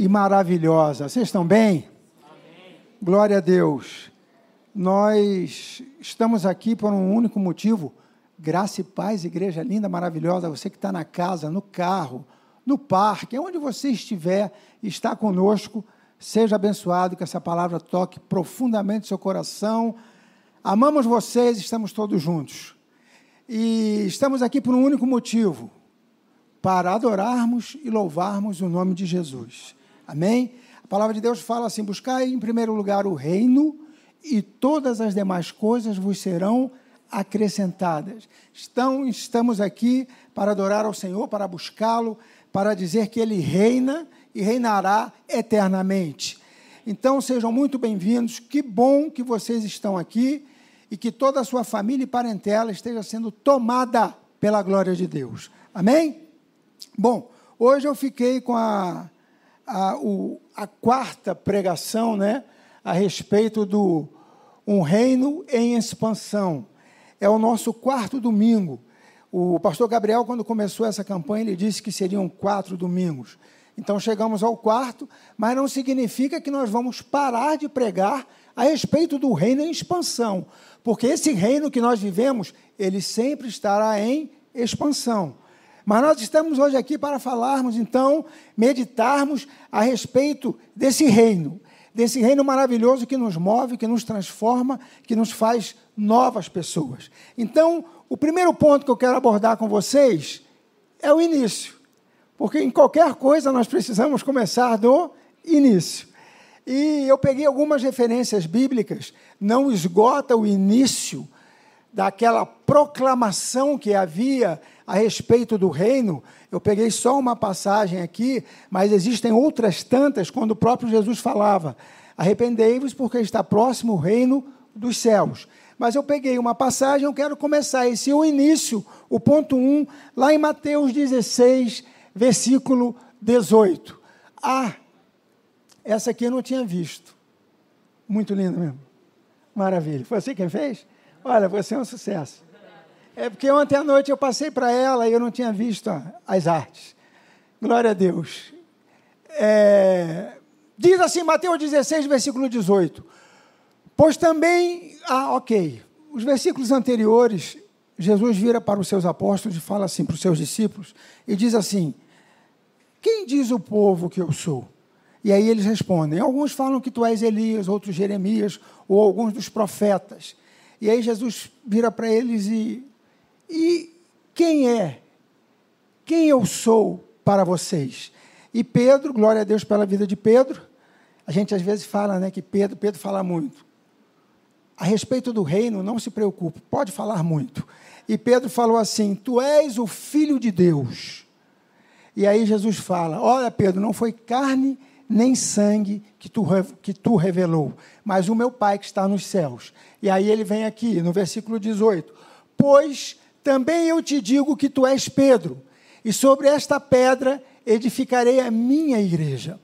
e maravilhosa. Vocês estão bem? Glória a Deus. Nós estamos aqui por um único motivo. Graça e paz, igreja linda, maravilhosa. Você que está na casa, no carro, no parque, onde você estiver, está conosco. Seja abençoado, que essa palavra toque profundamente seu coração. Amamos vocês, estamos todos juntos. E estamos aqui por um único motivo: para adorarmos e louvarmos o nome de Jesus. Amém? A palavra de Deus fala assim: buscai em primeiro lugar o reino e todas as demais coisas vos serão acrescentadas. Estão, estamos aqui para adorar ao Senhor, para buscá-lo, para dizer que Ele reina e reinará eternamente. Então sejam muito bem-vindos. Que bom que vocês estão aqui e que toda a sua família e parentela esteja sendo tomada pela glória de Deus. Amém? Bom, hoje eu fiquei com a, a, o, a quarta pregação, né? a respeito do um reino em expansão. É o nosso quarto domingo. O pastor Gabriel, quando começou essa campanha, ele disse que seriam quatro domingos. Então chegamos ao quarto, mas não significa que nós vamos parar de pregar a respeito do reino em expansão, porque esse reino que nós vivemos, ele sempre estará em expansão. Mas nós estamos hoje aqui para falarmos, então, meditarmos a respeito desse reino desse reino maravilhoso que nos move, que nos transforma, que nos faz novas pessoas. Então, o primeiro ponto que eu quero abordar com vocês é o início. Porque em qualquer coisa nós precisamos começar do início. E eu peguei algumas referências bíblicas, não esgota o início daquela proclamação que havia a respeito do reino. Eu peguei só uma passagem aqui, mas existem outras tantas quando o próprio Jesus falava: Arrependei-vos, porque está próximo o reino dos céus. Mas eu peguei uma passagem, eu quero começar esse o início, o ponto 1, lá em Mateus 16, versículo 18. Ah, essa aqui eu não tinha visto. Muito linda mesmo. Maravilha. Foi você quem fez? Olha, você é um sucesso. É porque ontem à noite eu passei para ela e eu não tinha visto as artes. Glória a Deus. É, diz assim, Mateus 16, versículo 18. Pois também. Ah, ok. Os versículos anteriores, Jesus vira para os seus apóstolos e fala assim para os seus discípulos, e diz assim: Quem diz o povo que eu sou? E aí eles respondem: Alguns falam que tu és Elias, outros Jeremias, ou alguns dos profetas. E aí Jesus vira para eles e. E quem é? Quem eu sou para vocês? E Pedro, glória a Deus pela vida de Pedro. A gente às vezes fala né, que Pedro, Pedro fala muito. A respeito do reino, não se preocupe, pode falar muito. E Pedro falou assim: Tu és o filho de Deus. E aí Jesus fala: Olha, Pedro, não foi carne nem sangue que tu, que tu revelou, mas o meu Pai que está nos céus. E aí ele vem aqui, no versículo 18: Pois também eu te digo que tu és Pedro, e sobre esta pedra edificarei a minha igreja.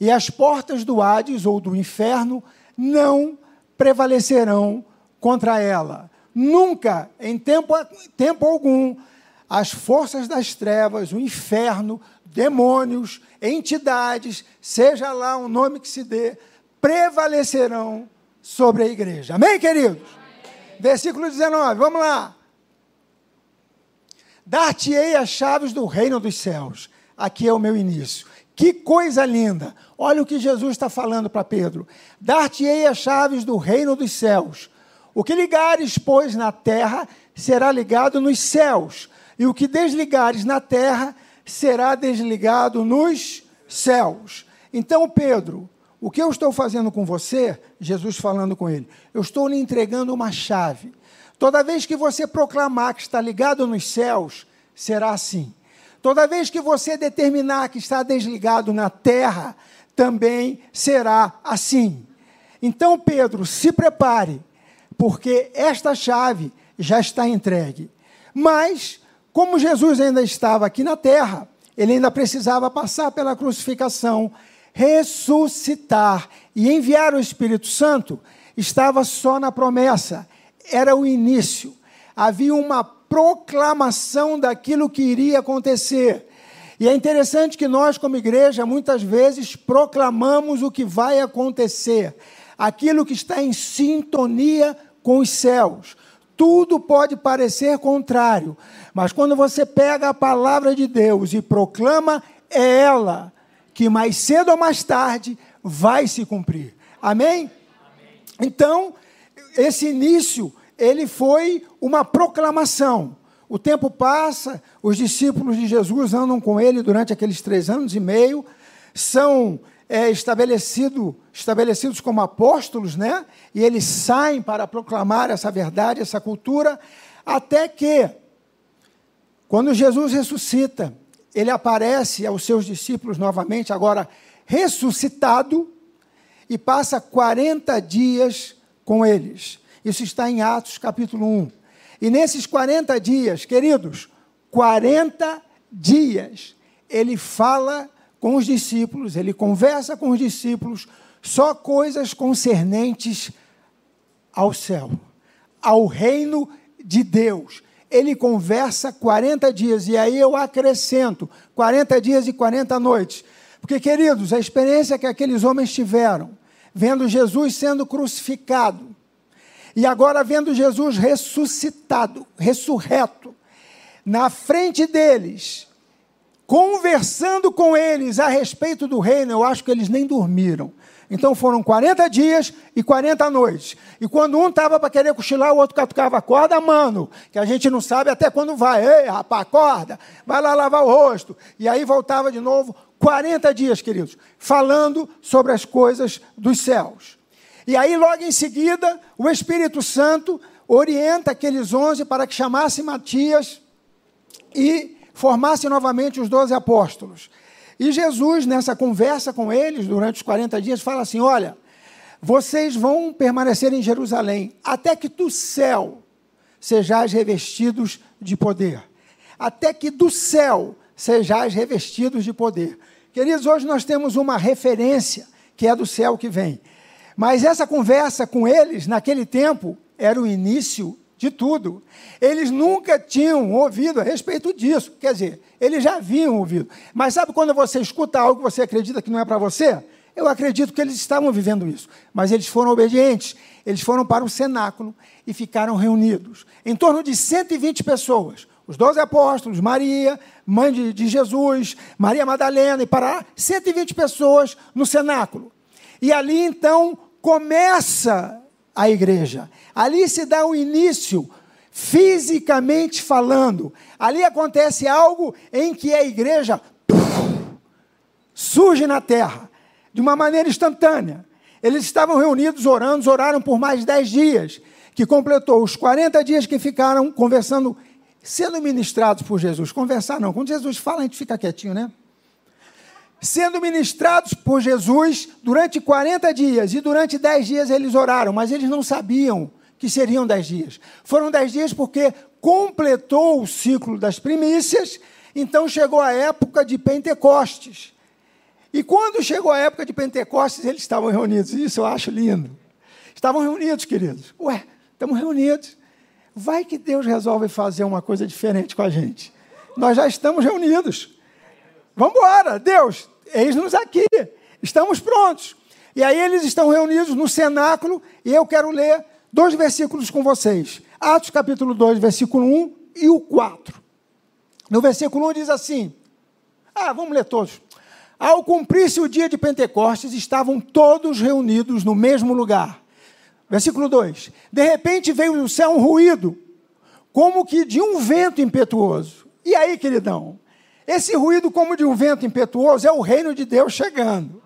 E as portas do Hades ou do inferno não prevalecerão contra ela. Nunca, em tempo, tempo algum, as forças das trevas, o inferno, demônios, entidades, seja lá o nome que se dê, prevalecerão sobre a igreja. Amém, queridos? Amém. Versículo 19, vamos lá. Dar-te-ei as chaves do reino dos céus. Aqui é o meu início. Que coisa linda! Olha o que Jesus está falando para Pedro. Dar-te-ei as chaves do reino dos céus. O que ligares, pois, na terra, será ligado nos céus. E o que desligares na terra, será desligado nos céus. Então, Pedro, o que eu estou fazendo com você, Jesus falando com ele, eu estou lhe entregando uma chave. Toda vez que você proclamar que está ligado nos céus, será assim. Toda vez que você determinar que está desligado na terra, também será assim. Então, Pedro, se prepare, porque esta chave já está entregue. Mas, como Jesus ainda estava aqui na terra, ele ainda precisava passar pela crucificação, ressuscitar e enviar o Espírito Santo, estava só na promessa, era o início. Havia uma proclamação daquilo que iria acontecer. E é interessante que nós, como igreja, muitas vezes proclamamos o que vai acontecer, aquilo que está em sintonia com os céus. Tudo pode parecer contrário, mas quando você pega a palavra de Deus e proclama, é ela que mais cedo ou mais tarde vai se cumprir. Amém? Então, esse início, ele foi uma proclamação. O tempo passa, os discípulos de Jesus andam com ele durante aqueles três anos e meio, são é, estabelecido, estabelecidos como apóstolos, né? E eles saem para proclamar essa verdade, essa cultura, até que, quando Jesus ressuscita, ele aparece aos seus discípulos novamente, agora ressuscitado, e passa 40 dias com eles. Isso está em Atos capítulo 1. E nesses 40 dias, queridos, 40 dias, ele fala com os discípulos, ele conversa com os discípulos só coisas concernentes ao céu, ao reino de Deus ele conversa 40 dias, e aí eu acrescento 40 dias e 40 noites. Porque, queridos, a experiência que aqueles homens tiveram, vendo Jesus sendo crucificado, e agora vendo Jesus ressuscitado, ressurreto, na frente deles, conversando com eles a respeito do reino, eu acho que eles nem dormiram. Então foram 40 dias e 40 noites. E quando um estava para querer cochilar, o outro catucava a corda, mano, que a gente não sabe até quando vai. Ei, rapaz, acorda, vai lá lavar o rosto. E aí voltava de novo, 40 dias, queridos, falando sobre as coisas dos céus. E aí, logo em seguida, o Espírito Santo orienta aqueles onze para que chamassem Matias e formassem novamente os doze apóstolos. E Jesus, nessa conversa com eles, durante os 40 dias, fala assim: Olha, vocês vão permanecer em Jerusalém, até que do céu sejais revestidos de poder. Até que do céu sejais revestidos de poder. Queridos, hoje nós temos uma referência que é do céu que vem. Mas essa conversa com eles, naquele tempo, era o início de tudo. Eles nunca tinham ouvido a respeito disso. Quer dizer, eles já haviam ouvido. Mas sabe quando você escuta algo que você acredita que não é para você? Eu acredito que eles estavam vivendo isso. Mas eles foram obedientes. Eles foram para o cenáculo e ficaram reunidos. Em torno de 120 pessoas. Os doze apóstolos, Maria, mãe de, de Jesus, Maria Madalena e para 120 pessoas no cenáculo. E ali então começa a igreja. Ali se dá o início, fisicamente falando. Ali acontece algo em que a igreja surge na terra, de uma maneira instantânea. Eles estavam reunidos orando, oraram por mais de dez dias, que completou os 40 dias que ficaram conversando, sendo ministrados por Jesus. Conversar não, quando Jesus fala, a gente fica quietinho, né? Sendo ministrados por Jesus durante 40 dias, e durante 10 dias eles oraram, mas eles não sabiam que seriam 10 dias. Foram 10 dias porque completou o ciclo das primícias, então chegou a época de Pentecostes. E quando chegou a época de Pentecostes, eles estavam reunidos. Isso eu acho lindo. Estavam reunidos, queridos. Ué, estamos reunidos. Vai que Deus resolve fazer uma coisa diferente com a gente. Nós já estamos reunidos. Vamos embora, Deus, eis-nos aqui, estamos prontos. E aí eles estão reunidos no cenáculo, e eu quero ler dois versículos com vocês. Atos capítulo 2, versículo 1 e o 4. No versículo 1 diz assim: Ah, vamos ler todos. Ao cumprir-se o dia de Pentecostes, estavam todos reunidos no mesmo lugar. Versículo 2: De repente veio do céu um ruído, como que de um vento impetuoso. E aí, queridão? Esse ruído, como de um vento impetuoso, é o reino de Deus chegando.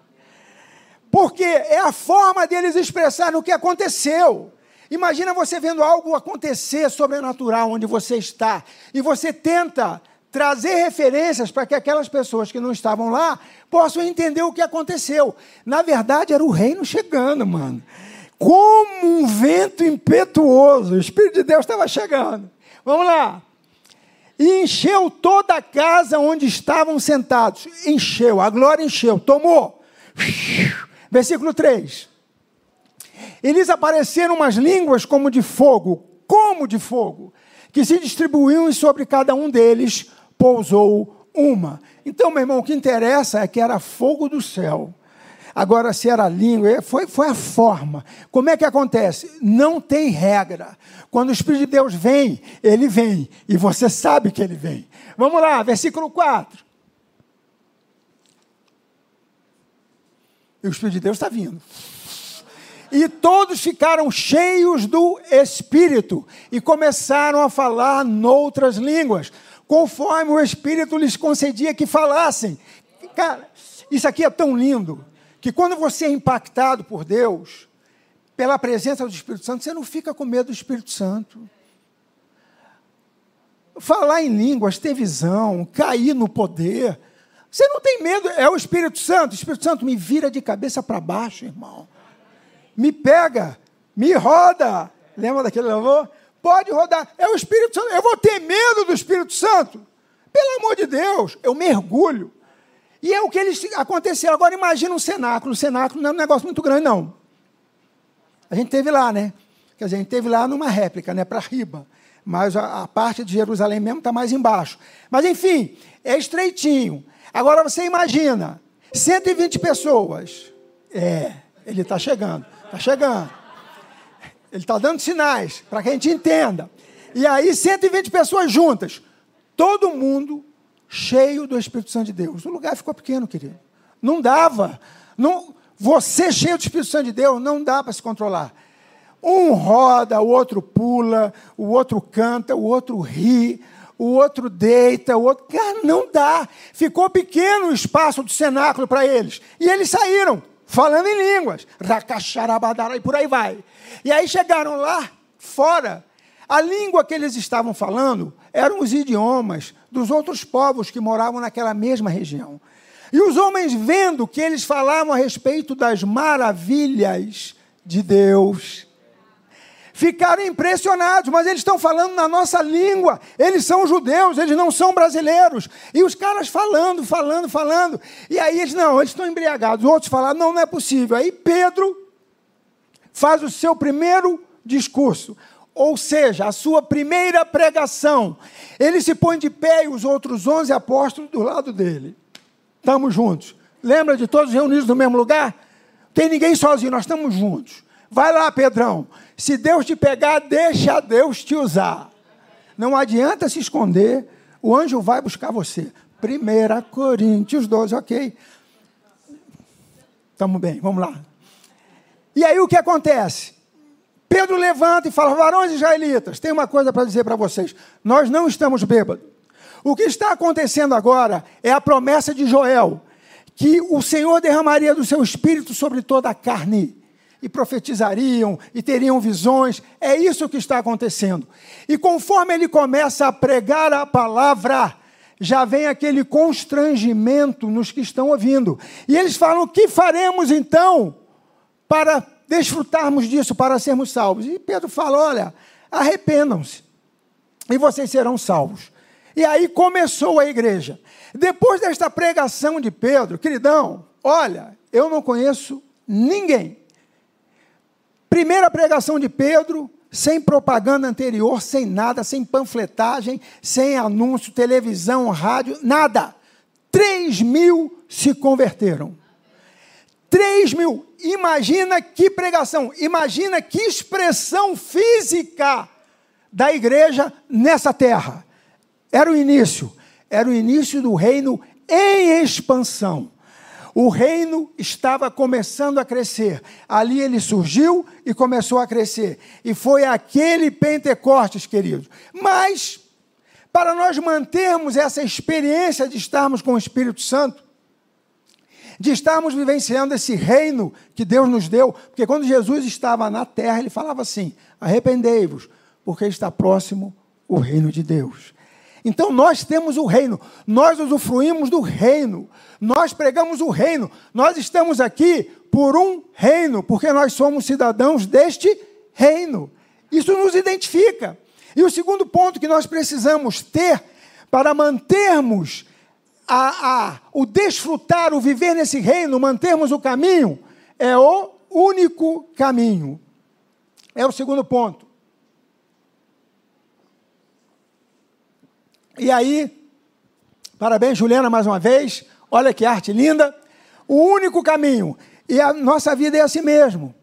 Porque é a forma deles expressarem o que aconteceu. Imagina você vendo algo acontecer sobrenatural onde você está e você tenta trazer referências para que aquelas pessoas que não estavam lá possam entender o que aconteceu. Na verdade, era o reino chegando, mano. Como um vento impetuoso, o Espírito de Deus estava chegando. Vamos lá. E encheu toda a casa onde estavam sentados. Encheu, a glória encheu, tomou. Versículo 3. E lhes apareceram umas línguas como de fogo, como de fogo, que se distribuíam e sobre cada um deles pousou uma. Então, meu irmão, o que interessa é que era fogo do céu. Agora, se era língua, é, foi, foi a forma. Como é que acontece? Não tem regra. Quando o Espírito de Deus vem, ele vem. E você sabe que ele vem. Vamos lá, versículo 4. E o Espírito de Deus está vindo. E todos ficaram cheios do Espírito e começaram a falar noutras línguas conforme o Espírito lhes concedia que falassem. Cara, isso aqui é tão lindo que quando você é impactado por Deus, pela presença do Espírito Santo, você não fica com medo do Espírito Santo. Falar em línguas, ter visão, cair no poder. Você não tem medo, é o Espírito Santo. O Espírito Santo me vira de cabeça para baixo, irmão. Me pega, me roda. Lembra daquele louvor? pode rodar. É o Espírito Santo. Eu vou ter medo do Espírito Santo? Pelo amor de Deus, eu mergulho. E é o que eles aconteceu. Agora imagina um cenáculo. O cenáculo não é um negócio muito grande, não. A gente teve lá, né? Quer dizer, a gente teve lá numa réplica, né? Para riba. Mas a, a, parte de Jerusalém mesmo está mais embaixo. Mas enfim, é estreitinho. Agora você imagina, 120 pessoas. É, ele está chegando. Está chegando. Ele está dando sinais para que a gente entenda. E aí, 120 pessoas juntas, todo mundo cheio do Espírito Santo de Deus. O lugar ficou pequeno, querido. Não dava. Não, você cheio do Espírito Santo de Deus, não dá para se controlar. Um roda, o outro pula, o outro canta, o outro ri, o outro deita, o outro. Cara, não dá. Ficou pequeno o espaço do cenáculo para eles. E eles saíram falando em línguas. Racacharabadara, e por aí vai. E aí chegaram lá, fora. A língua que eles estavam falando eram os idiomas dos outros povos que moravam naquela mesma região. E os homens, vendo que eles falavam a respeito das maravilhas de Deus, ficaram impressionados, mas eles estão falando na nossa língua. Eles são judeus, eles não são brasileiros. E os caras falando, falando, falando. E aí eles, não, eles estão embriagados. Outros falaram, não, não é possível. Aí Pedro faz o seu primeiro discurso, ou seja, a sua primeira pregação. Ele se põe de pé e os outros onze apóstolos do lado dele. Estamos juntos. Lembra de todos reunidos no mesmo lugar? Tem ninguém sozinho, nós estamos juntos. Vai lá, Pedrão. Se Deus te pegar, deixa Deus te usar. Não adianta se esconder, o anjo vai buscar você. 1 Coríntios 12, ok. Estamos bem, vamos lá. E aí o que acontece? Pedro levanta e fala: varões israelitas, tem uma coisa para dizer para vocês. Nós não estamos bêbados. O que está acontecendo agora é a promessa de Joel, que o Senhor derramaria do seu espírito sobre toda a carne e profetizariam e teriam visões. É isso que está acontecendo. E conforme ele começa a pregar a palavra, já vem aquele constrangimento nos que estão ouvindo. E eles falam: o que faremos então para desfrutarmos disso, para sermos salvos? E Pedro fala: olha, arrependam-se e vocês serão salvos. E aí começou a igreja. Depois desta pregação de Pedro, queridão, olha, eu não conheço ninguém Primeira pregação de Pedro, sem propaganda anterior, sem nada, sem panfletagem, sem anúncio, televisão, rádio, nada. 3 mil se converteram. 3 mil. Imagina que pregação, imagina que expressão física da igreja nessa terra. Era o início, era o início do reino em expansão. O reino estava começando a crescer. Ali ele surgiu e começou a crescer. E foi aquele Pentecostes, queridos. Mas, para nós mantermos essa experiência de estarmos com o Espírito Santo, de estarmos vivenciando esse reino que Deus nos deu, porque quando Jesus estava na terra, ele falava assim: arrependei-vos, porque está próximo o reino de Deus. Então nós temos o reino, nós usufruímos do reino, nós pregamos o reino, nós estamos aqui por um reino, porque nós somos cidadãos deste reino. Isso nos identifica. E o segundo ponto que nós precisamos ter para mantermos a, a, o desfrutar, o viver nesse reino, mantermos o caminho, é o único caminho. É o segundo ponto. E aí, parabéns, Juliana, mais uma vez. Olha que arte linda. O único caminho. E a nossa vida é assim mesmo.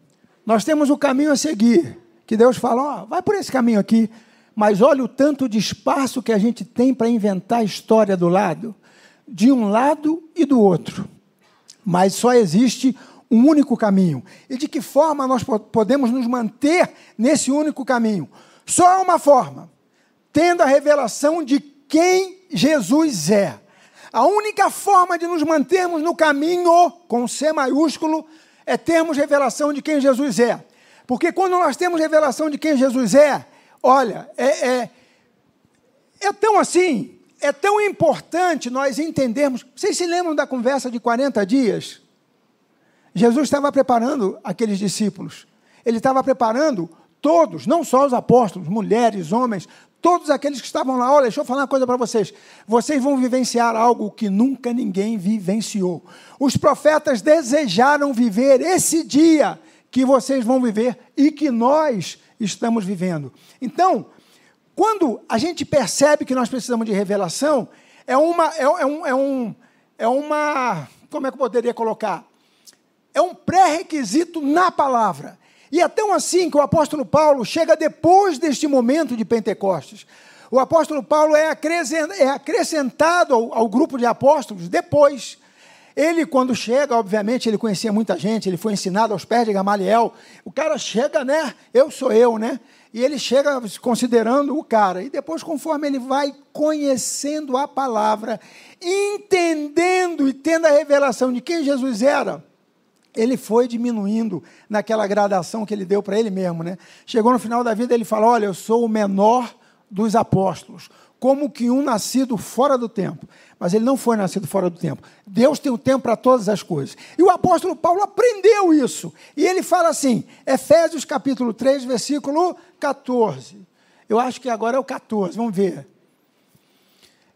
Nós temos o caminho a seguir. Que Deus fala, vai por esse caminho aqui. Mas olha o tanto de espaço que a gente tem para inventar a história do lado, de um lado e do outro. Mas só existe um único caminho. E de que forma nós podemos nos manter nesse único caminho? Só uma forma: tendo a revelação de quem Jesus é. A única forma de nos mantermos no caminho, com C maiúsculo, é termos revelação de quem Jesus é. Porque quando nós temos revelação de quem Jesus é, olha, é, é, é tão assim, é tão importante nós entendermos. Vocês se lembram da conversa de 40 dias? Jesus estava preparando aqueles discípulos. Ele estava preparando todos, não só os apóstolos, mulheres, homens, todos aqueles que estavam lá. Olha, deixa eu falar uma coisa para vocês. Vocês vão vivenciar algo que nunca ninguém vivenciou. Os profetas desejaram viver esse dia que vocês vão viver e que nós estamos vivendo. Então, quando a gente percebe que nós precisamos de revelação, é uma, é, é, um, é, um, é uma, como é que eu poderia colocar? É um pré-requisito na palavra. E é tão assim que o apóstolo Paulo chega depois deste momento de Pentecostes. O apóstolo Paulo é, é acrescentado ao, ao grupo de apóstolos depois. Ele, quando chega, obviamente, ele conhecia muita gente, ele foi ensinado aos pés de Gamaliel. O cara chega, né? Eu sou eu, né? E ele chega considerando o cara. E depois, conforme ele vai conhecendo a palavra, entendendo e tendo a revelação de quem Jesus era, ele foi diminuindo naquela gradação que ele deu para ele mesmo, né? Chegou no final da vida, ele fala: Olha, eu sou o menor dos apóstolos, como que um nascido fora do tempo mas ele não foi nascido fora do tempo. Deus tem o tempo para todas as coisas. E o apóstolo Paulo aprendeu isso. E ele fala assim, Efésios capítulo 3, versículo 14. Eu acho que agora é o 14, vamos ver.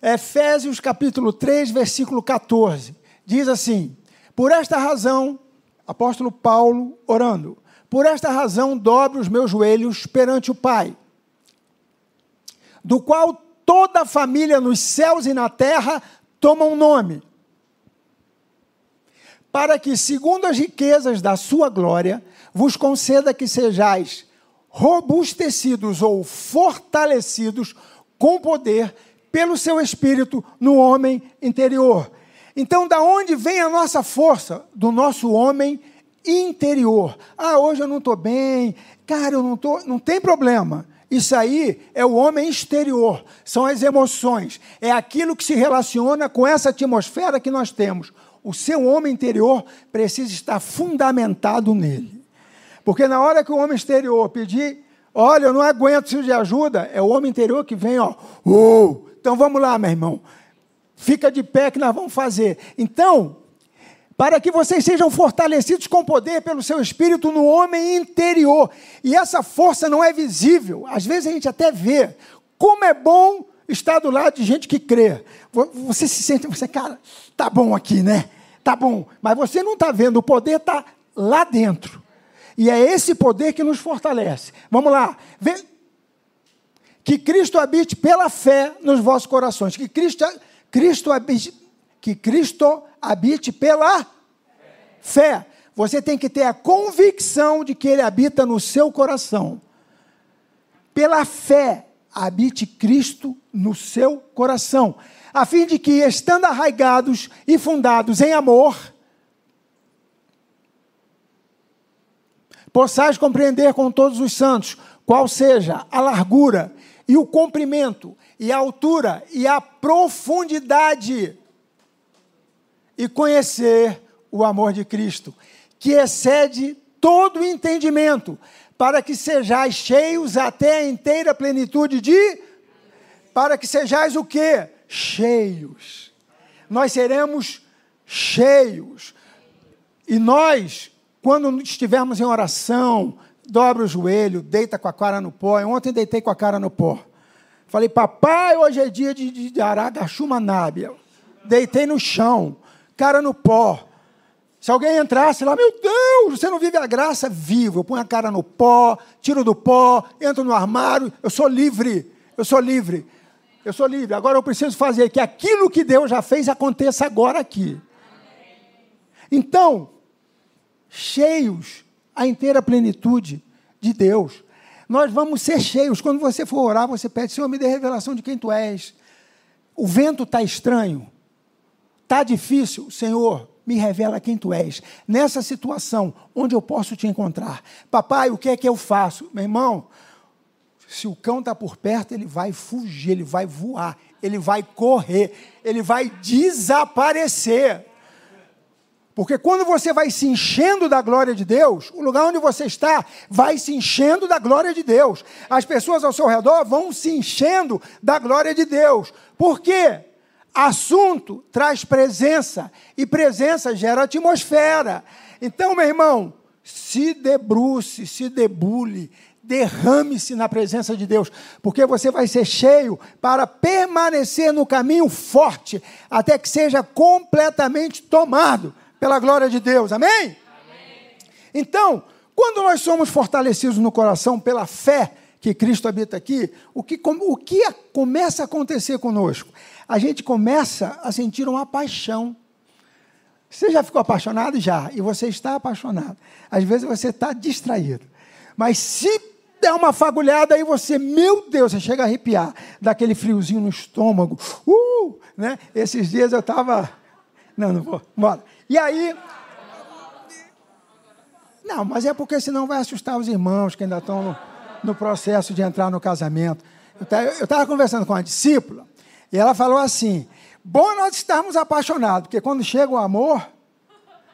Efésios capítulo 3, versículo 14. Diz assim: Por esta razão, apóstolo Paulo orando, por esta razão dobro os meus joelhos perante o Pai, do qual toda a família nos céus e na terra toma um nome, para que, segundo as riquezas da sua glória, vos conceda que sejais robustecidos ou fortalecidos com poder pelo seu espírito no homem interior. Então, da onde vem a nossa força? Do nosso homem interior. Ah, hoje eu não estou bem, cara, eu não estou. Não tem problema. Isso aí é o homem exterior, são as emoções, é aquilo que se relaciona com essa atmosfera que nós temos. O seu homem interior precisa estar fundamentado nele. Porque na hora que o homem exterior pedir, olha, eu não aguento, preciso de ajuda, é o homem interior que vem, ó, oh, então vamos lá, meu irmão, fica de pé que nós vamos fazer. Então, para que vocês sejam fortalecidos com poder pelo seu espírito no homem interior. E essa força não é visível. Às vezes a gente até vê como é bom estar do lado de gente que crê. Você se sente, você, cara, tá bom aqui, né? Tá bom. Mas você não está vendo, o poder está lá dentro. E é esse poder que nos fortalece. Vamos lá. Vê, que Cristo habite pela fé nos vossos corações. Que Cristo, Cristo habite que Cristo habite pela fé. Você tem que ter a convicção de que Ele habita no seu coração. Pela fé, habite Cristo no seu coração, a fim de que, estando arraigados e fundados em amor, possais compreender com todos os santos qual seja a largura e o comprimento e a altura e a profundidade e conhecer o amor de Cristo, que excede todo o entendimento, para que sejais cheios até a inteira plenitude de para que sejais o quê? Cheios. Nós seremos cheios. E nós, quando estivermos em oração, dobra o joelho, deita com a cara no pó. Ontem deitei com a cara no pó. Falei, papai, hoje é dia de, de, de Aragachumanábia. Deitei no chão, cara no pó. Se alguém entrasse lá, meu Deus, você não vive a graça? Vivo. Eu ponho a cara no pó, tiro do pó, entro no armário, eu sou livre. Eu sou livre. Eu sou livre. Agora eu preciso fazer que aquilo que Deus já fez aconteça agora aqui. Então, cheios a inteira plenitude de Deus. Nós vamos ser cheios. Quando você for orar, você pede, Senhor, me dê revelação de quem tu és. O vento está estranho. Está difícil. Senhor, me revela quem tu és. Nessa situação, onde eu posso te encontrar? Papai, o que é que eu faço? Meu irmão, se o cão está por perto, ele vai fugir, ele vai voar, ele vai correr, ele vai desaparecer. Porque quando você vai se enchendo da glória de Deus, o lugar onde você está vai se enchendo da glória de Deus. As pessoas ao seu redor vão se enchendo da glória de Deus. Por quê? Assunto traz presença e presença gera atmosfera. Então, meu irmão, se debruce, se debule, derrame-se na presença de Deus, porque você vai ser cheio para permanecer no caminho forte até que seja completamente tomado pela glória de Deus. Amém? Amém. Então, quando nós somos fortalecidos no coração pela fé que Cristo habita aqui, o que, o que começa a acontecer conosco? A gente começa a sentir uma paixão. Você já ficou apaixonado? Já. E você está apaixonado. Às vezes você está distraído. Mas se der uma fagulhada, aí você, meu Deus, você chega a arrepiar, daquele friozinho no estômago. Uh! Né? Esses dias eu estava. Não, não vou. Bora. E aí. Não, mas é porque senão vai assustar os irmãos que ainda estão no, no processo de entrar no casamento. Eu estava conversando com uma discípula e ela falou assim: bom nós estarmos apaixonados, porque quando chega o amor,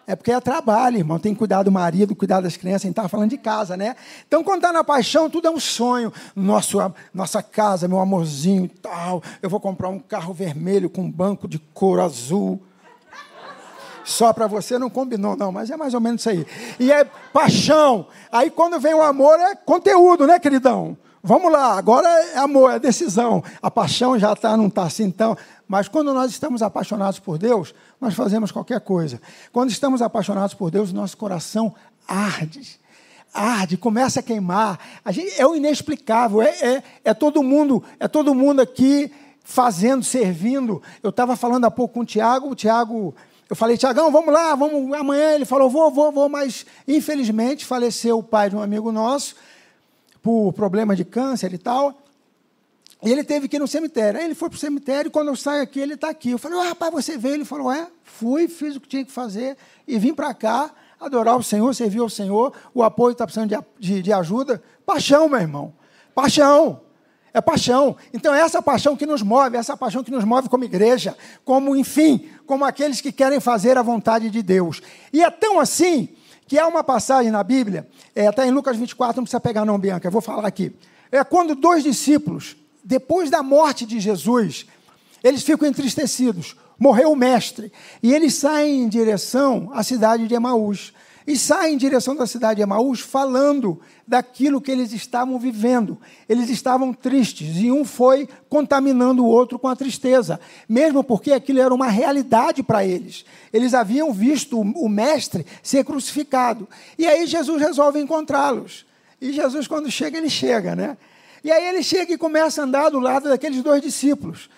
é porque é trabalho, irmão. Tem que cuidar do marido, cuidar das crianças. A gente estava falando de casa, né? Então, quando está na paixão, tudo é um sonho. Nosso, nossa casa, meu amorzinho tal. Eu vou comprar um carro vermelho com um banco de couro azul. Só para você não combinou, não, mas é mais ou menos isso aí. E é paixão. Aí, quando vem o amor, é conteúdo, né, queridão? Vamos lá, agora é amor, é decisão. A paixão já está, não está assim então. Mas quando nós estamos apaixonados por Deus, nós fazemos qualquer coisa. Quando estamos apaixonados por Deus, nosso coração arde. Arde, começa a queimar. A gente, é o inexplicável. É, é, é todo mundo, é todo mundo aqui fazendo, servindo. Eu estava falando há pouco com o Tiago, o Tiago. Eu falei, Tiagão, vamos lá, vamos amanhã. Ele falou, vou, vou, vou, mas infelizmente faleceu o pai de um amigo nosso por problema de câncer e tal. E ele teve que ir no cemitério. Aí ele foi para o cemitério e quando eu saio aqui, ele está aqui. Eu falei, rapaz, você veio? Ele falou, é, fui, fiz o que tinha que fazer e vim para cá adorar o Senhor, servir ao Senhor. O apoio está precisando de, de, de ajuda. Paixão, meu irmão. Paixão. É paixão. Então é essa paixão que nos move, é essa paixão que nos move como igreja, como, enfim, como aqueles que querem fazer a vontade de Deus. E é tão assim que há uma passagem na Bíblia, é, até em Lucas 24, não precisa pegar não, Bianca, eu vou falar aqui. É quando dois discípulos, depois da morte de Jesus, eles ficam entristecidos. Morreu o mestre. E eles saem em direção à cidade de Emaús e saem em direção da cidade de Emaús falando daquilo que eles estavam vivendo. Eles estavam tristes e um foi contaminando o outro com a tristeza, mesmo porque aquilo era uma realidade para eles. Eles haviam visto o mestre ser crucificado. E aí Jesus resolve encontrá-los. E Jesus, quando chega, ele chega, né? E aí ele chega e começa a andar do lado daqueles dois discípulos.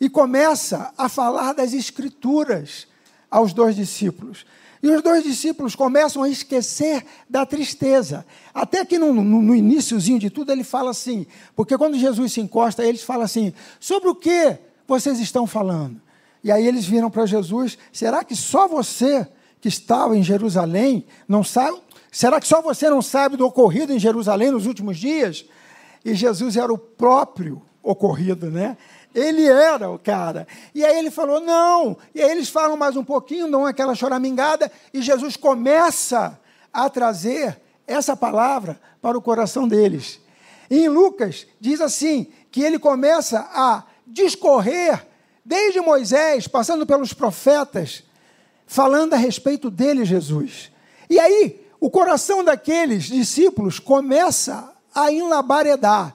E começa a falar das escrituras aos dois discípulos. E os dois discípulos começam a esquecer da tristeza. Até que no, no, no iníciozinho de tudo ele fala assim, porque quando Jesus se encosta, eles falam assim: sobre o que vocês estão falando? E aí eles viram para Jesus: será que só você que estava em Jerusalém não sabe? Será que só você não sabe do ocorrido em Jerusalém nos últimos dias? E Jesus era o próprio ocorrido, né? Ele era o cara. E aí ele falou: não. E aí eles falam mais um pouquinho, dão aquela choramingada, e Jesus começa a trazer essa palavra para o coração deles. E em Lucas diz assim: que ele começa a discorrer, desde Moisés, passando pelos profetas, falando a respeito dele, Jesus. E aí, o coração daqueles discípulos começa a enlabaredar.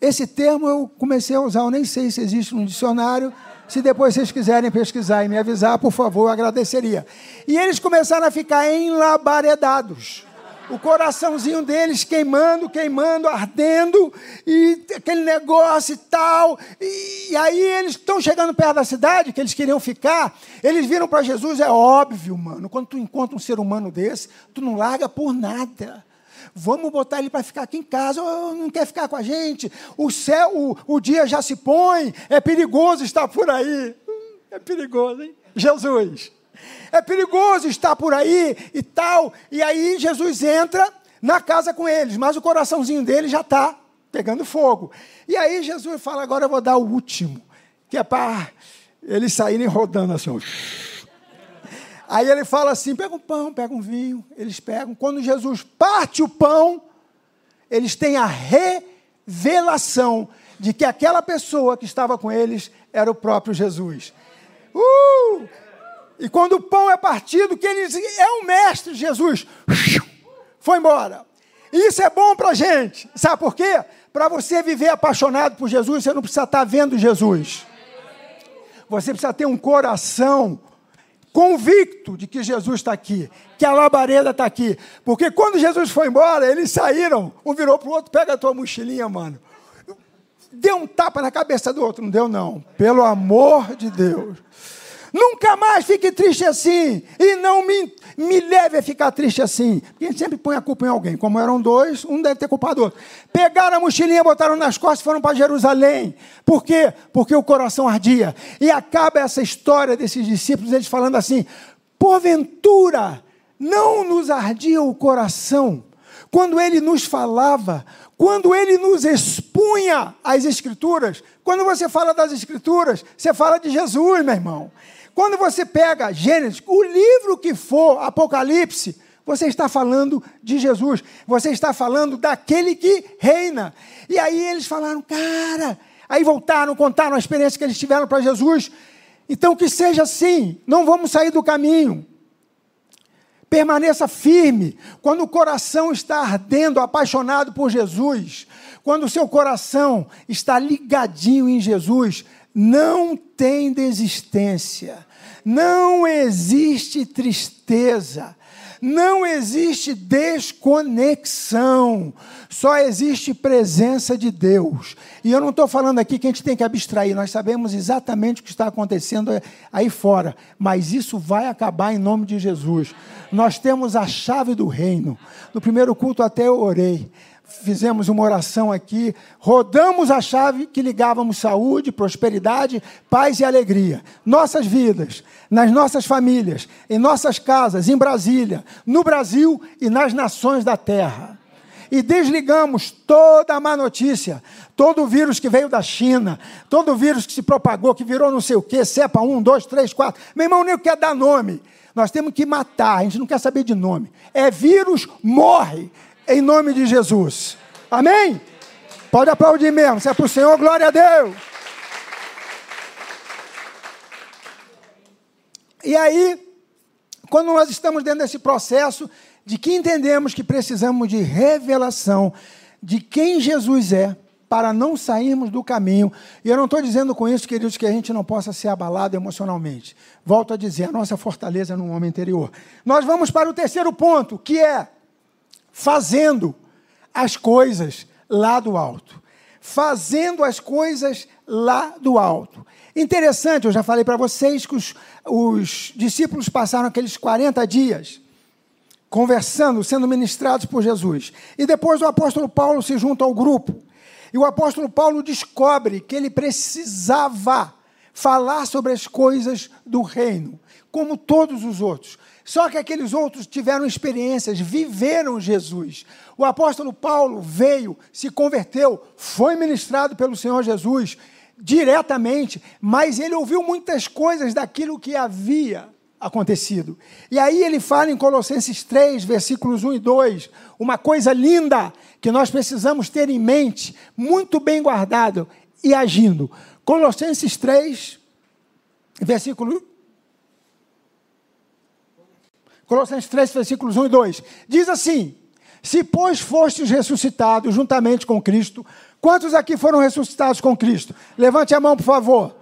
Esse termo eu comecei a usar, eu nem sei se existe no dicionário. Se depois vocês quiserem pesquisar e me avisar, por favor, eu agradeceria. E eles começaram a ficar enlabaredados o coraçãozinho deles queimando, queimando, ardendo, e aquele negócio e tal. E, e aí eles estão chegando perto da cidade, que eles queriam ficar, eles viram para Jesus, é óbvio, mano, quando tu encontra um ser humano desse, tu não larga por nada. Vamos botar ele para ficar aqui em casa, não quer ficar com a gente, o céu, o, o dia já se põe, é perigoso estar por aí. Hum, é perigoso, hein? Jesus é perigoso estar por aí e tal. E aí Jesus entra na casa com eles, mas o coraçãozinho dele já está pegando fogo. E aí Jesus fala: agora eu vou dar o último, que é para eles saírem rodando assim. Aí ele fala assim: pega um pão, pega um vinho. Eles pegam. Quando Jesus parte o pão, eles têm a revelação de que aquela pessoa que estava com eles era o próprio Jesus. Uh! E quando o pão é partido, que ele é o mestre Jesus. Foi embora. Isso é bom para a gente. Sabe por quê? Para você viver apaixonado por Jesus, você não precisa estar vendo Jesus. Você precisa ter um coração convicto de que Jesus está aqui, que a labareda está aqui. Porque quando Jesus foi embora, eles saíram, um virou para o outro, pega a tua mochilinha, mano. Deu um tapa na cabeça do outro, não deu não. Pelo amor de Deus. Nunca mais fique triste assim. E não me, me leve a ficar triste assim. Porque a gente sempre põe a culpa em alguém. Como eram dois, um deve ter culpado o outro. Pegaram a mochilinha, botaram nas costas e foram para Jerusalém. Por quê? Porque o coração ardia. E acaba essa história desses discípulos, eles falando assim: porventura, não nos ardia o coração quando ele nos falava, quando ele nos expunha as Escrituras. Quando você fala das Escrituras, você fala de Jesus, meu irmão. Quando você pega Gênesis, o livro que for, Apocalipse, você está falando de Jesus, você está falando daquele que reina. E aí eles falaram, cara, aí voltaram, contaram a experiência que eles tiveram para Jesus. Então que seja assim, não vamos sair do caminho. Permaneça firme. Quando o coração está ardendo, apaixonado por Jesus, quando o seu coração está ligadinho em Jesus, não tem desistência. Não existe tristeza, não existe desconexão, só existe presença de Deus. E eu não estou falando aqui que a gente tem que abstrair, nós sabemos exatamente o que está acontecendo aí fora, mas isso vai acabar em nome de Jesus. Nós temos a chave do reino. No primeiro culto até eu orei fizemos uma oração aqui, rodamos a chave que ligávamos saúde, prosperidade, paz e alegria. Nossas vidas, nas nossas famílias, em nossas casas, em Brasília, no Brasil e nas nações da terra. E desligamos toda a má notícia, todo o vírus que veio da China, todo o vírus que se propagou, que virou não sei o quê, cepa 1, 2, 3, 4. Meu irmão, nem quer dar nome. Nós temos que matar, a gente não quer saber de nome. É vírus, morre em nome de Jesus. Amém? Pode aplaudir mesmo. Se é para o Senhor, glória a Deus. E aí, quando nós estamos dentro desse processo de que entendemos que precisamos de revelação de quem Jesus é, para não sairmos do caminho. E eu não estou dizendo com isso, queridos, que a gente não possa ser abalado emocionalmente. Volto a dizer, a nossa fortaleza é no homem interior. Nós vamos para o terceiro ponto, que é fazendo as coisas lá do alto. Fazendo as coisas lá do alto. Interessante, eu já falei para vocês que os, os discípulos passaram aqueles 40 dias conversando, sendo ministrados por Jesus. E depois o apóstolo Paulo se junta ao grupo. E o apóstolo Paulo descobre que ele precisava falar sobre as coisas do reino, como todos os outros. Só que aqueles outros tiveram experiências, viveram Jesus. O apóstolo Paulo veio, se converteu, foi ministrado pelo Senhor Jesus diretamente, mas ele ouviu muitas coisas daquilo que havia acontecido. E aí ele fala em Colossenses 3, versículos 1 e 2, uma coisa linda que nós precisamos ter em mente, muito bem guardado e agindo. Colossenses 3, versículo. Colossenses 3, versículos 1 e 2. Diz assim: Se, pois, fostes ressuscitados juntamente com Cristo, quantos aqui foram ressuscitados com Cristo? Levante a mão, por favor.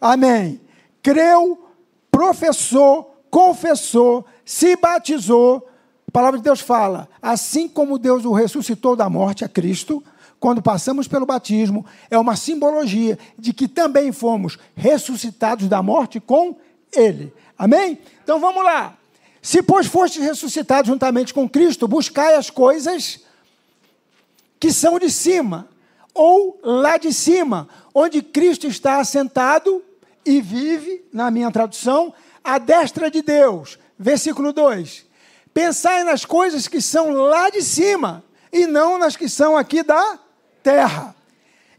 Amém. Creu, professou, confessou, se batizou. A palavra de Deus fala: assim como Deus o ressuscitou da morte a Cristo, quando passamos pelo batismo, é uma simbologia de que também fomos ressuscitados da morte com Ele. Amém? Então vamos lá. Se, pois, fostes ressuscitados juntamente com Cristo, buscai as coisas que são de cima, ou lá de cima, onde Cristo está assentado e vive, na minha tradução, à destra de Deus. Versículo 2. Pensai nas coisas que são lá de cima, e não nas que são aqui da terra.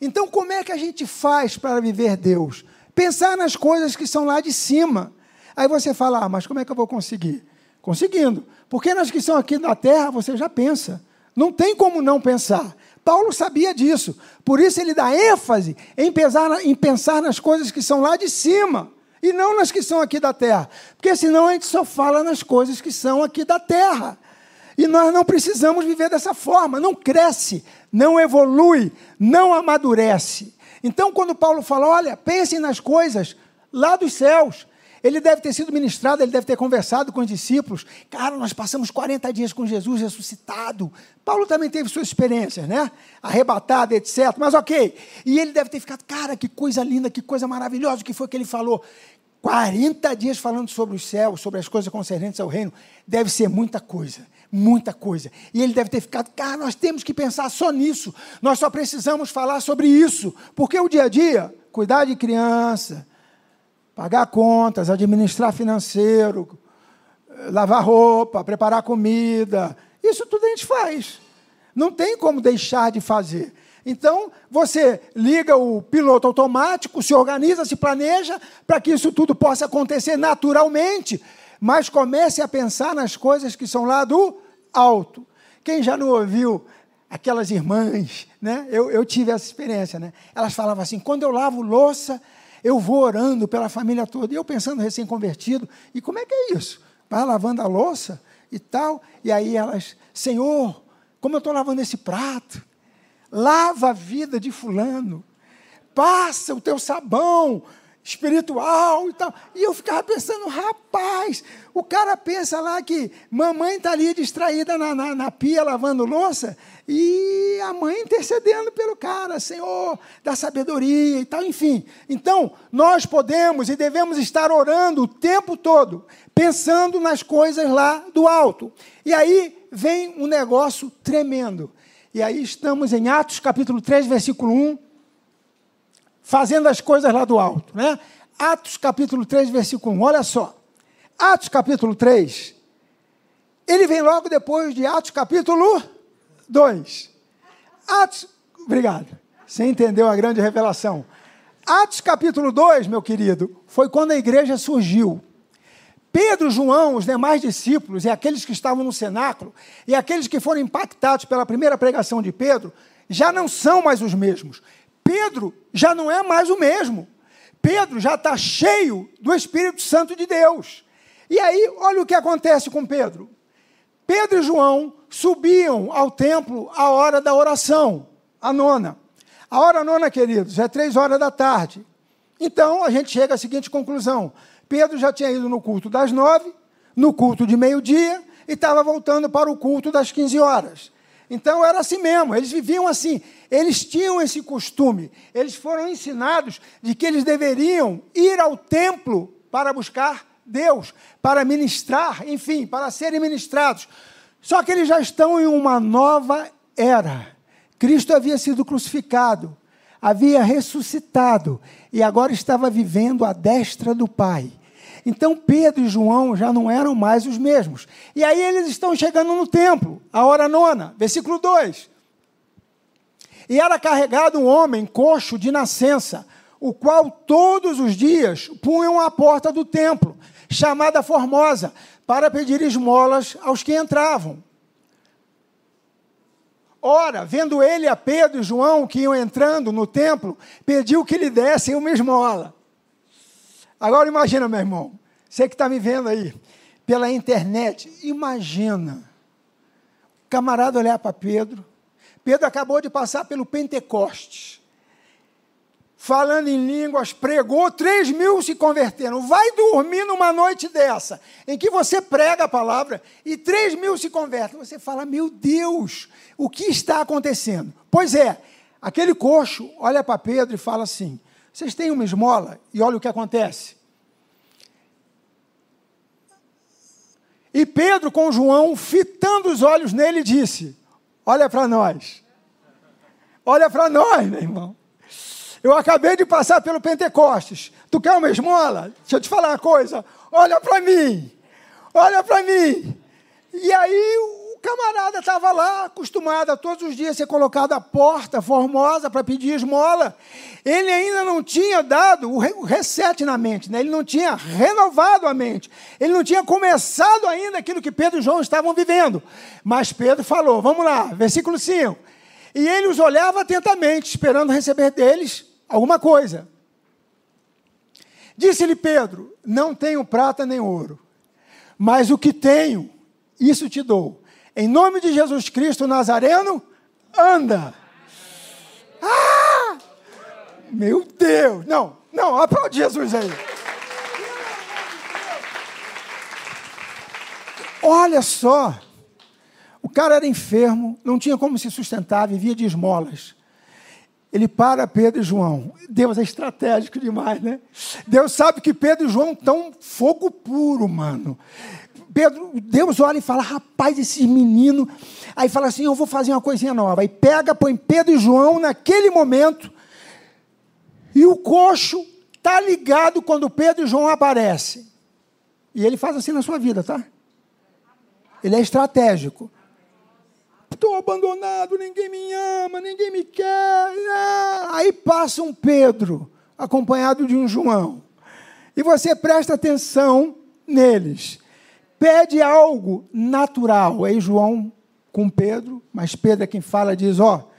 Então, como é que a gente faz para viver Deus? Pensar nas coisas que são lá de cima. Aí você fala, ah, mas como é que eu vou conseguir? Conseguindo. Porque nas que são aqui da terra, você já pensa. Não tem como não pensar. Paulo sabia disso. Por isso ele dá ênfase em pensar, em pensar nas coisas que são lá de cima e não nas que são aqui da terra. Porque senão a gente só fala nas coisas que são aqui da terra. E nós não precisamos viver dessa forma. Não cresce, não evolui, não amadurece. Então, quando Paulo fala, olha, pensem nas coisas lá dos céus, ele deve ter sido ministrado, ele deve ter conversado com os discípulos. Cara, nós passamos 40 dias com Jesus ressuscitado. Paulo também teve suas experiências, né? Arrebatado, etc. Mas ok. E ele deve ter ficado, cara, que coisa linda, que coisa maravilhosa, o que foi que ele falou? 40 dias falando sobre os céus, sobre as coisas concernentes ao reino. Deve ser muita coisa muita coisa. E ele deve ter ficado, cara, nós temos que pensar só nisso. Nós só precisamos falar sobre isso. Porque o dia a dia, cuidar de criança, pagar contas, administrar financeiro, lavar roupa, preparar comida, isso tudo a gente faz. Não tem como deixar de fazer. Então, você liga o piloto automático, se organiza, se planeja para que isso tudo possa acontecer naturalmente mas comece a pensar nas coisas que são lá do alto. Quem já não ouviu aquelas irmãs, né? Eu, eu tive essa experiência, né? Elas falavam assim: quando eu lavo louça, eu vou orando pela família toda. E eu pensando recém-convertido, e como é que é isso? Vai lavando a louça e tal, e aí elas, Senhor, como eu estou lavando esse prato, lava a vida de fulano, passa o teu sabão espiritual e tal. E eu ficava pensando, rapaz, o cara pensa lá que mamãe está ali distraída na, na, na, pia lavando louça e a mãe intercedendo pelo cara, Senhor, da sabedoria e tal, enfim. Então, nós podemos e devemos estar orando o tempo todo, pensando nas coisas lá do alto. E aí vem um negócio tremendo. E aí estamos em Atos capítulo 3, versículo 1 fazendo as coisas lá do alto. Né? Atos capítulo 3, versículo 1. Olha só. Atos capítulo 3. Ele vem logo depois de Atos capítulo 2. Atos. Obrigado. Você entendeu a grande revelação. Atos capítulo 2, meu querido, foi quando a igreja surgiu. Pedro, João, os demais discípulos e aqueles que estavam no cenáculo e aqueles que foram impactados pela primeira pregação de Pedro já não são mais os mesmos. Pedro já não é mais o mesmo. Pedro já está cheio do Espírito Santo de Deus. E aí, olha o que acontece com Pedro. Pedro e João subiam ao templo à hora da oração, a nona. A hora nona, queridos, é três horas da tarde. Então, a gente chega à seguinte conclusão: Pedro já tinha ido no culto das nove, no culto de meio-dia, e estava voltando para o culto das quinze horas. Então, era assim mesmo, eles viviam assim. Eles tinham esse costume, eles foram ensinados de que eles deveriam ir ao templo para buscar Deus, para ministrar, enfim, para serem ministrados. Só que eles já estão em uma nova era. Cristo havia sido crucificado, havia ressuscitado e agora estava vivendo à destra do Pai. Então Pedro e João já não eram mais os mesmos. E aí eles estão chegando no templo, a hora nona, versículo 2. E era carregado um homem coxo de nascença, o qual todos os dias punham à porta do templo, chamada Formosa, para pedir esmolas aos que entravam. Ora, vendo ele a Pedro e João que iam entrando no templo, pediu que lhe dessem uma esmola. Agora imagina, meu irmão, você que está me vendo aí, pela internet, imagina. O camarada olhar para Pedro. Pedro acabou de passar pelo Pentecostes falando em línguas, pregou, três mil se converteram. Vai dormir numa noite dessa, em que você prega a palavra e três mil se convertem. Você fala, meu Deus, o que está acontecendo? Pois é, aquele coxo olha para Pedro e fala assim: vocês têm uma esmola? E olha o que acontece. E Pedro, com João, fitando os olhos nele, disse: Olha para nós. Olha para nós, meu irmão. Eu acabei de passar pelo Pentecostes. Tu quer uma esmola? Deixa eu te falar uma coisa. Olha para mim. Olha para mim. E aí camarada estava lá, acostumado a todos os dias ser colocado à porta formosa para pedir esmola. Ele ainda não tinha dado o reset na mente, né? ele não tinha renovado a mente. Ele não tinha começado ainda aquilo que Pedro e João estavam vivendo. Mas Pedro falou: vamos lá, versículo 5. E ele os olhava atentamente, esperando receber deles alguma coisa. Disse-lhe Pedro: Não tenho prata nem ouro, mas o que tenho, isso te dou. Em nome de Jesus Cristo Nazareno, anda. Ah! Meu Deus! Não, não, aplaude Jesus aí. Olha só, o cara era enfermo, não tinha como se sustentar, vivia de esmolas. Ele para Pedro e João. Deus é estratégico demais, né? Deus sabe que Pedro e João estão fogo puro, mano. Pedro, Deus olha e fala: rapaz, esses meninos. Aí fala assim: eu vou fazer uma coisinha nova. Aí pega, põe Pedro e João naquele momento. E o coxo tá ligado quando Pedro e João aparecem. E ele faz assim na sua vida, tá? Ele é estratégico estou abandonado, ninguém me ama, ninguém me quer. Ah, aí passa um Pedro, acompanhado de um João. E você presta atenção neles. Pede algo natural. Aí João com Pedro, mas Pedro é quem fala, diz: Ó, oh,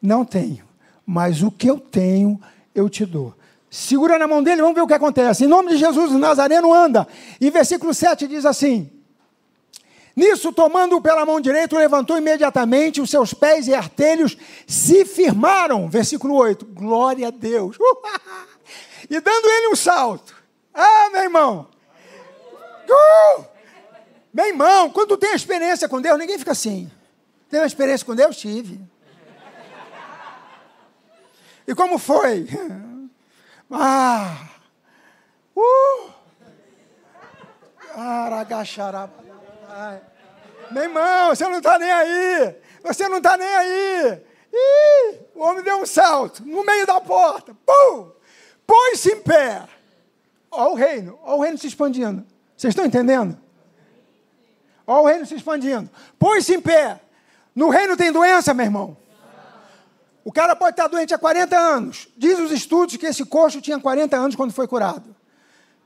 não tenho, mas o que eu tenho eu te dou. Segura na mão dele, vamos ver o que acontece. Em nome de Jesus, o Nazareno anda. E versículo 7 diz assim: Nisso, tomando-o pela mão direita, levantou imediatamente, os seus pés e artelhos se firmaram. Versículo 8. Glória a Deus. e dando ele um salto. Ah, meu irmão. Uh! Meu irmão, quando tem experiência com Deus, ninguém fica assim. Tem uma experiência com Deus? Tive. E como foi? Ah! Uh! Aragacharaba. Ai. Meu irmão, você não está nem aí. Você não está nem aí. Ih, o homem deu um salto no meio da porta. Pum! Põe-se em pé. Olha o reino, olha o reino se expandindo. Vocês estão entendendo? Olha o reino se expandindo. Põe-se em pé. No reino tem doença, meu irmão. O cara pode estar doente há 40 anos. Diz os estudos que esse coxo tinha 40 anos quando foi curado.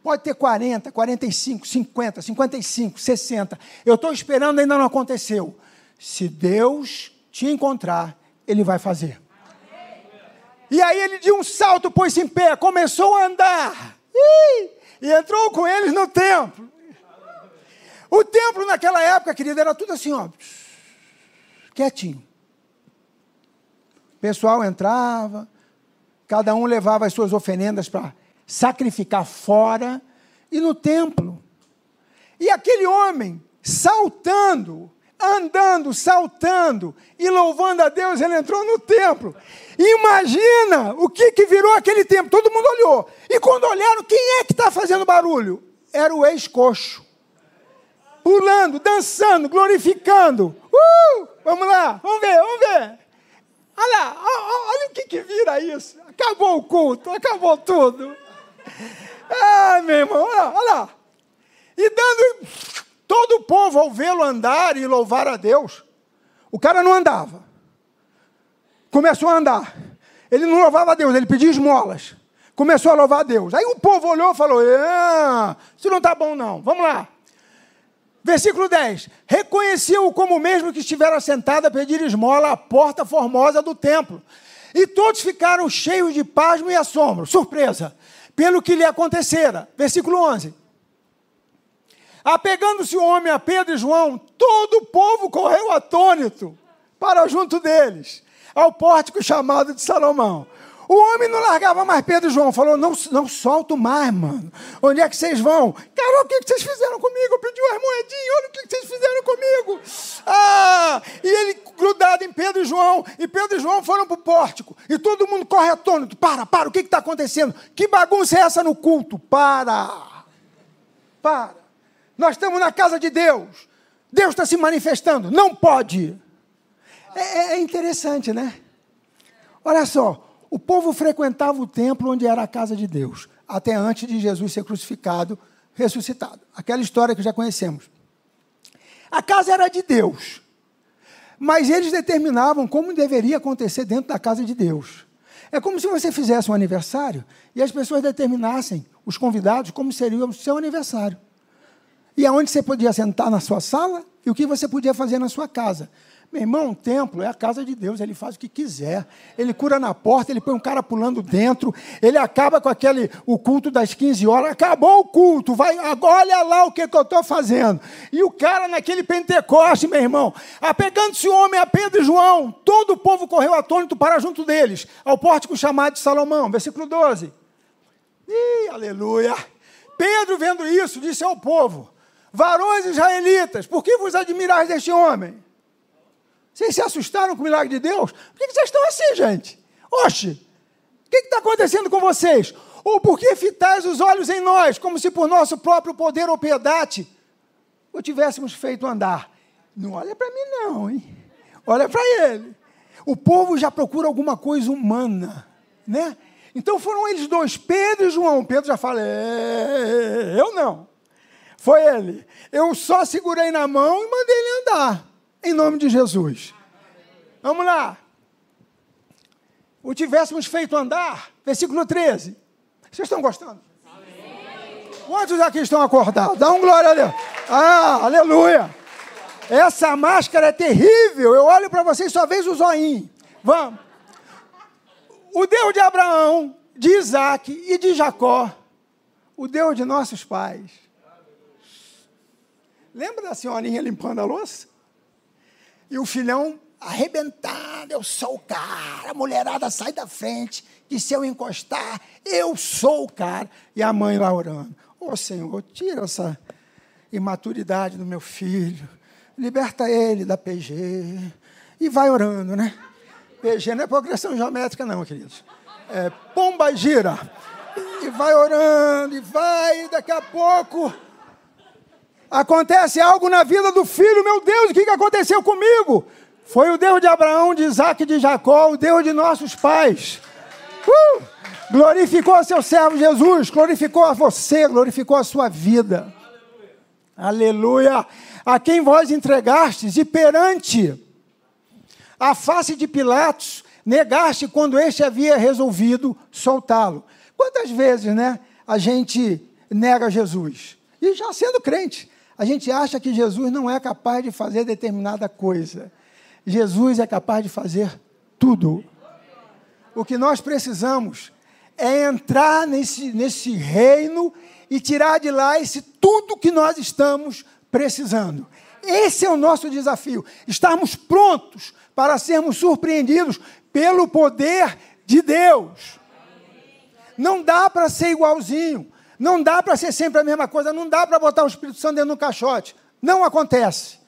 Pode ter 40, 45, 50, 55, 60. Eu estou esperando, ainda não aconteceu. Se Deus te encontrar, Ele vai fazer. E aí ele de um salto pôs-se em pé, começou a andar. Ih, e entrou com eles no templo. O templo naquela época, querida, era tudo assim, ó. Quietinho. O pessoal entrava, cada um levava as suas oferendas para sacrificar fora e no templo. E aquele homem saltando, andando, saltando e louvando a Deus, ele entrou no templo. Imagina o que, que virou aquele templo. Todo mundo olhou. E quando olharam, quem é que está fazendo barulho? Era o ex-coxo. Pulando, dançando, glorificando. Uh! Vamos lá, vamos ver, vamos ver. Olha lá, olha o que, que vira isso. Acabou o culto, acabou tudo. Ah, meu irmão, olha, olha lá. E dando todo o povo ao vê-lo andar e louvar a Deus. O cara não andava. Começou a andar. Ele não louvava a Deus, ele pedia esmolas. Começou a louvar a Deus. Aí o povo olhou e falou: ah, Isso não está bom, não. Vamos lá. Versículo 10: Reconheceu-o como mesmo que estivera sentado a pedir esmola à porta formosa do templo. E todos ficaram cheios de pasmo e assombro, surpresa, pelo que lhe acontecera. Versículo 11. Apegando-se o homem a Pedro e João, todo o povo correu atônito para junto deles, ao pórtico chamado de Salomão. O homem não largava mais Pedro e João. Falou: não, não solto mais, mano. Onde é que vocês vão? Cara, o que vocês fizeram comigo? Eu pedi umas moedinhas, olha o que vocês fizeram comigo. Ah! E ele grudado em Pedro e João. E Pedro e João foram para o pórtico. E todo mundo corre atônito. Para, para, o que está acontecendo? Que bagunça é essa no culto? Para. Para. Nós estamos na casa de Deus. Deus está se manifestando. Não pode. É, é interessante, né? Olha só. O povo frequentava o templo onde era a casa de Deus, até antes de Jesus ser crucificado, ressuscitado. Aquela história que já conhecemos. A casa era de Deus, mas eles determinavam como deveria acontecer dentro da casa de Deus. É como se você fizesse um aniversário e as pessoas determinassem, os convidados, como seria o seu aniversário. E aonde você podia sentar na sua sala e o que você podia fazer na sua casa. Meu irmão, um templo é a casa de Deus, ele faz o que quiser. Ele cura na porta, ele põe um cara pulando dentro, ele acaba com aquele o culto das 15 horas, acabou o culto, vai, olha lá o que, que eu estou fazendo. E o cara naquele Pentecoste, meu irmão, apegando-se o homem a Pedro e João, todo o povo correu atônito para junto deles, ao pórtico chamado de Salomão, versículo 12. Ih, aleluia! Pedro, vendo isso, disse ao povo: Varões israelitas, por que vos admirais deste homem? Vocês se assustaram com o milagre de Deus? Por que vocês estão assim, gente? Oxe, o que está acontecendo com vocês? Ou por que fitais os olhos em nós, como se por nosso próprio poder ou piedade o tivéssemos feito andar? Não olha para mim, não, hein? Olha para ele. O povo já procura alguma coisa humana, né? Então foram eles dois, Pedro e João. Pedro já fala, é, eu não. Foi ele. Eu só segurei na mão e mandei ele andar em nome de Jesus. Vamos lá. O tivéssemos feito andar, versículo 13. Vocês estão gostando? Amém. Quantos aqui estão acordados? Dá um glória a Deus. Ah, aleluia. Essa máscara é terrível. Eu olho para vocês só vejo o zoinho. Vamos. O Deus de Abraão, de Isaac e de Jacó, o Deus de nossos pais. Lembra da senhorinha limpando a louça? E o filhão arrebentado, eu sou o cara. A mulherada sai da frente, que se eu encostar, eu sou o cara. E a mãe lá orando: Ô oh, Senhor, tira essa imaturidade do meu filho, liberta ele da PG. E vai orando, né? PG não é progressão geométrica, não, queridos. É pomba gira. E vai orando, e vai, e daqui a pouco acontece algo na vida do filho, meu Deus, o que aconteceu comigo? Foi o Deus de Abraão, de Isaac e de Jacó, o Deus de nossos pais. Uh! Glorificou seu servo Jesus, glorificou a você, glorificou a sua vida. Aleluia. Aleluia. A quem vós entregastes e perante a face de Pilatos, negaste quando este havia resolvido soltá-lo. Quantas vezes, né, a gente nega Jesus? E já sendo crente, a gente acha que Jesus não é capaz de fazer determinada coisa. Jesus é capaz de fazer tudo. O que nós precisamos é entrar nesse, nesse reino e tirar de lá esse tudo que nós estamos precisando. Esse é o nosso desafio. Estarmos prontos para sermos surpreendidos pelo poder de Deus. Não dá para ser igualzinho. Não dá para ser sempre a mesma coisa, não dá para botar o Espírito Santo dentro do caixote. Não acontece.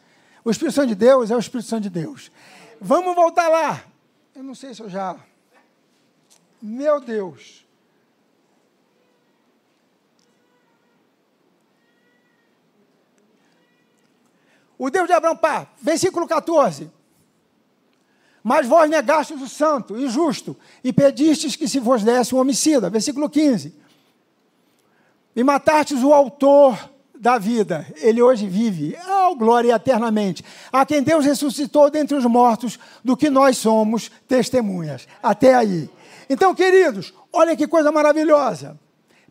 O Espírito Santo de Deus é o Espírito Santo de Deus. Vamos voltar lá. Eu não sei se eu já. Meu Deus. O Deus de Abraão, pá, versículo 14. Mas vós negastes o santo e justo, e pedistes que se vos desse um homicida. Versículo 15 e matastes o autor da vida. Ele hoje vive, oh, glória eternamente. A quem Deus ressuscitou dentre os mortos, do que nós somos testemunhas. Até aí. Então, queridos, olha que coisa maravilhosa.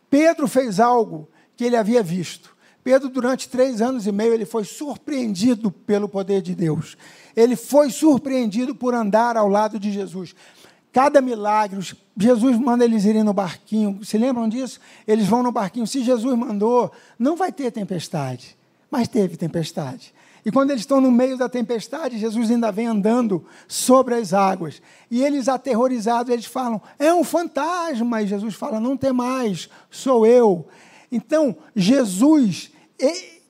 Pedro fez algo que ele havia visto. Pedro, durante três anos e meio, ele foi surpreendido pelo poder de Deus. Ele foi surpreendido por andar ao lado de Jesus. Cada milagre, Jesus manda eles irem no barquinho. Se lembram disso? Eles vão no barquinho. Se Jesus mandou, não vai ter tempestade. Mas teve tempestade. E quando eles estão no meio da tempestade, Jesus ainda vem andando sobre as águas. E eles, aterrorizados, eles falam: é um fantasma. E Jesus fala: não tem mais, sou eu. Então, Jesus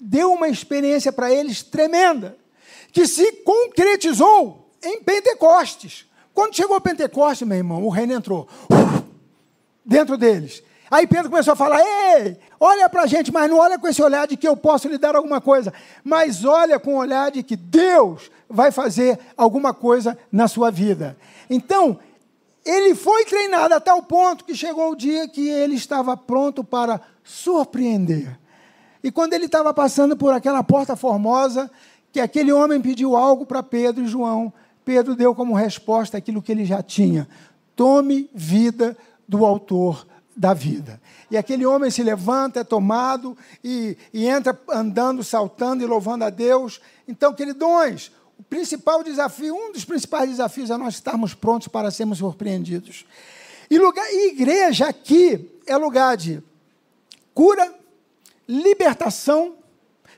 deu uma experiência para eles tremenda, que se concretizou em Pentecostes. Quando chegou a Pentecostes, meu irmão, o reino entrou dentro deles. Aí Pedro começou a falar: Ei, olha para a gente, mas não olha com esse olhar de que eu posso lhe dar alguma coisa, mas olha com o olhar de que Deus vai fazer alguma coisa na sua vida. Então, ele foi treinado a tal ponto que chegou o dia que ele estava pronto para surpreender. E quando ele estava passando por aquela porta formosa, que aquele homem pediu algo para Pedro e João, Pedro deu como resposta aquilo que ele já tinha: tome vida do autor da vida. E aquele homem se levanta, é tomado e, e entra andando, saltando e louvando a Deus. Então, queridões, o principal desafio, um dos principais desafios é nós estarmos prontos para sermos surpreendidos. E, lugar, e igreja aqui é lugar de cura, libertação,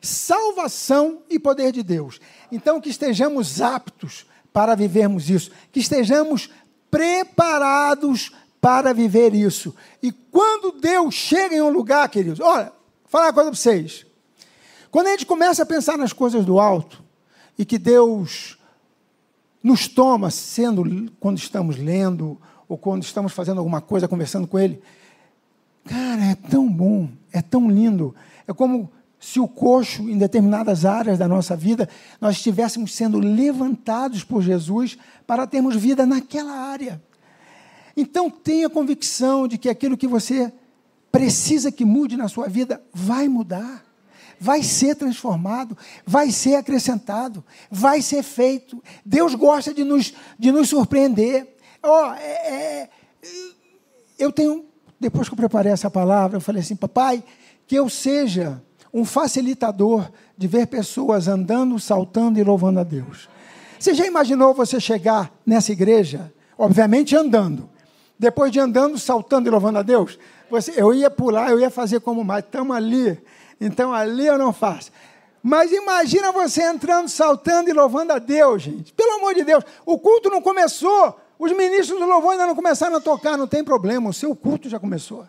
salvação e poder de Deus. Então, que estejamos aptos para vivermos isso, que estejamos preparados para viver isso. E quando Deus chega em um lugar, queridos, olha, vou falar uma coisa para vocês. Quando a gente começa a pensar nas coisas do alto, e que Deus nos toma, sendo quando estamos lendo, ou quando estamos fazendo alguma coisa, conversando com Ele, cara, é tão bom, é tão lindo. É como se o coxo, em determinadas áreas da nossa vida, nós estivéssemos sendo levantados por Jesus para termos vida naquela área. Então tenha convicção de que aquilo que você precisa que mude na sua vida vai mudar, vai ser transformado, vai ser acrescentado, vai ser feito. Deus gosta de nos, de nos surpreender. Oh, é, é, eu tenho, depois que eu preparei essa palavra, eu falei assim, papai, que eu seja um facilitador de ver pessoas andando, saltando e louvando a Deus. Você já imaginou você chegar nessa igreja, obviamente andando, depois de andando, saltando e louvando a Deus? Você, eu ia pular, eu ia fazer como mais, estamos ali, então ali eu não faço. Mas imagina você entrando, saltando e louvando a Deus, gente. Pelo amor de Deus, o culto não começou, os ministros do louvor ainda não começaram a tocar, não tem problema, o seu culto já começou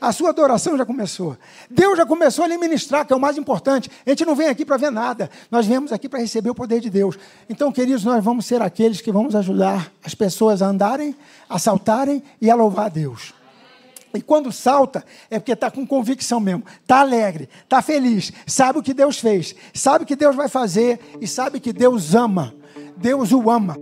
a sua adoração já começou. Deus já começou a lhe ministrar, que é o mais importante. A gente não vem aqui para ver nada, nós viemos aqui para receber o poder de Deus. Então, queridos, nós vamos ser aqueles que vamos ajudar as pessoas a andarem, a saltarem e a louvar a Deus. E quando salta, é porque está com convicção mesmo, está alegre, está feliz, sabe o que Deus fez, sabe o que Deus vai fazer e sabe que Deus ama, Deus o ama.